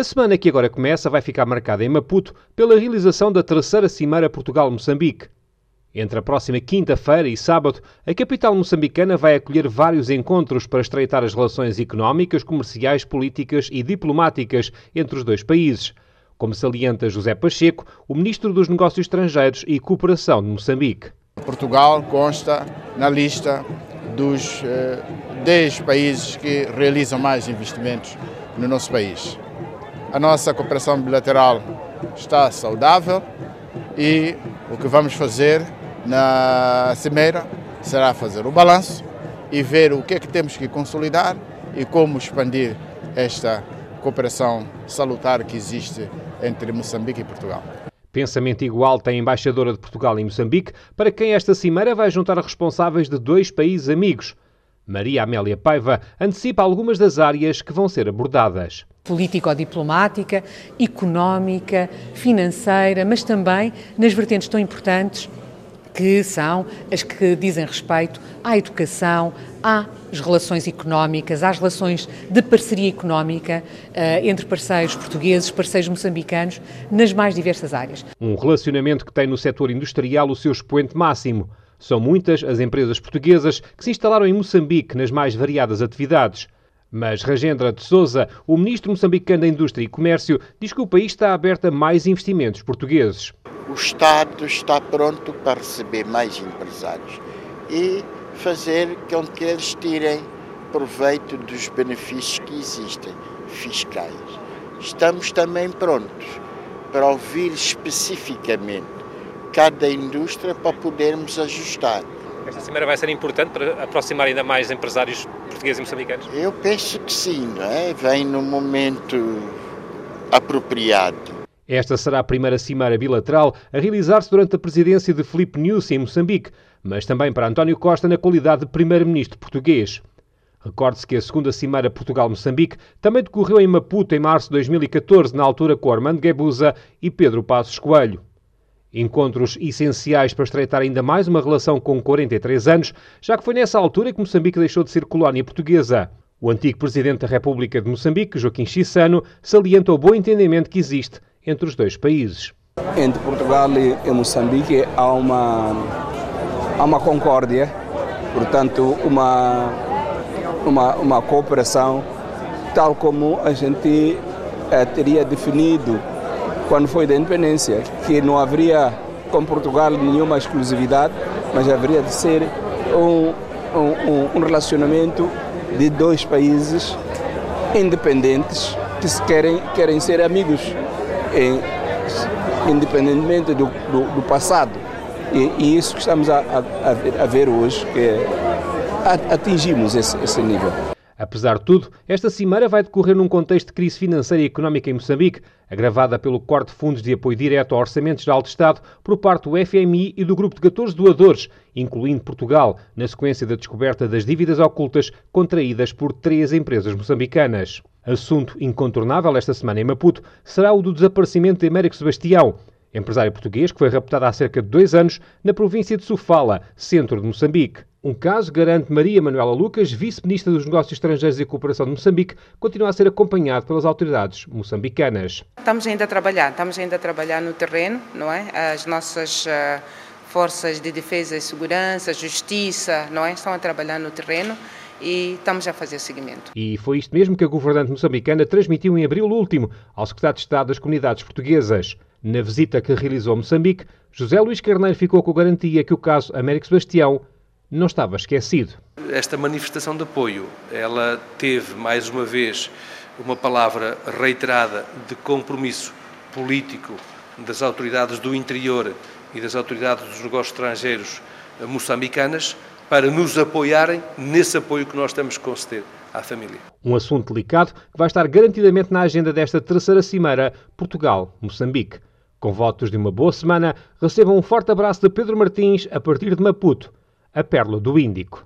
A semana que agora começa vai ficar marcada em Maputo pela realização da terceira Cimeira Portugal-Moçambique. Entre a próxima quinta-feira e sábado, a capital moçambicana vai acolher vários encontros para estreitar as relações económicas, comerciais, políticas e diplomáticas entre os dois países, como salienta José Pacheco, o ministro dos Negócios Estrangeiros e Cooperação de Moçambique. Portugal consta na lista dos eh, 10 países que realizam mais investimentos no nosso país. A nossa cooperação bilateral está saudável e o que vamos fazer na Cimeira será fazer o balanço e ver o que é que temos que consolidar e como expandir esta cooperação salutar que existe entre Moçambique e Portugal. Pensamento igual tem a embaixadora de Portugal em Moçambique, para quem esta cimeira vai juntar responsáveis de dois países amigos. Maria Amélia Paiva antecipa algumas das áreas que vão ser abordadas político-diplomática, económica, financeira, mas também nas vertentes tão importantes que são as que dizem respeito à educação, às relações económicas, às relações de parceria económica uh, entre parceiros portugueses, parceiros moçambicanos, nas mais diversas áreas. Um relacionamento que tem no setor industrial o seu expoente máximo. São muitas as empresas portuguesas que se instalaram em Moçambique nas mais variadas atividades. Mas Ragendra de Souza, o ministro moçambicano da Indústria e Comércio, diz que o país está aberto a mais investimentos portugueses. O Estado está pronto para receber mais empresários e fazer com que eles tirem proveito dos benefícios que existem, fiscais. Estamos também prontos para ouvir especificamente cada indústria para podermos ajustar. Esta cimeira vai ser importante para aproximar ainda mais empresários portugueses e moçambicanos? Eu penso que sim, não é? Vem no momento apropriado. Esta será a primeira cimeira bilateral a realizar-se durante a presidência de Filipe Nyusi em Moçambique, mas também para António Costa na qualidade de primeiro-ministro português. Recorde-se que a segunda cimeira Portugal-Moçambique também decorreu em Maputo em março de 2014, na altura com Armando Guebuza e Pedro Passos Coelho. Encontros essenciais para estreitar ainda mais uma relação com 43 anos, já que foi nessa altura que Moçambique deixou de ser colónia portuguesa. O antigo presidente da República de Moçambique, Joaquim Chissano, salienta o bom entendimento que existe entre os dois países. Entre Portugal e Moçambique há uma, há uma concórdia, portanto, uma, uma, uma cooperação, tal como a gente eh, teria definido quando foi da independência, que não haveria com Portugal nenhuma exclusividade, mas haveria de ser um, um, um relacionamento de dois países independentes que se querem, querem ser amigos, em, independentemente do, do, do passado. E, e, isso que estamos a, a, a ver hoje, que é, atingimos esse, esse nível. Apesar de tudo, esta cimeira vai decorrer num contexto de crise financeira e económica em Moçambique, agravada pelo corte de fundos de apoio direto a orçamentos de alto Estado por parte do FMI e do grupo de 14 doadores, incluindo Portugal, na sequência da descoberta das dívidas ocultas contraídas por três empresas moçambicanas. Assunto incontornável esta semana em Maputo será o do desaparecimento de Américo Sebastião, empresário português que foi raptado há cerca de dois anos na província de Sofala, centro de Moçambique. Um caso, garante Maria Manuela Lucas, vice-ministra dos Negócios Estrangeiros e Cooperação de Moçambique, continua a ser acompanhado pelas autoridades moçambicanas. Estamos ainda a trabalhar, estamos ainda a trabalhar no terreno, não é? As nossas uh, forças de defesa e segurança, justiça, não é? Estão a trabalhar no terreno e estamos a fazer seguimento. E foi isto mesmo que a governante moçambicana transmitiu em abril último ao secretário de Estado das Comunidades Portuguesas. Na visita que realizou a Moçambique, José Luís Carneiro ficou com a garantia que o caso Américo Sebastião não estava esquecido. Esta manifestação de apoio, ela teve mais uma vez uma palavra reiterada de compromisso político das autoridades do interior e das autoridades dos negócios estrangeiros moçambicanas para nos apoiarem nesse apoio que nós temos que conceder à família. Um assunto delicado que vai estar garantidamente na agenda desta terceira cimeira Portugal-Moçambique. Com votos de uma boa semana, recebam um forte abraço de Pedro Martins a partir de Maputo a pérola do Índico.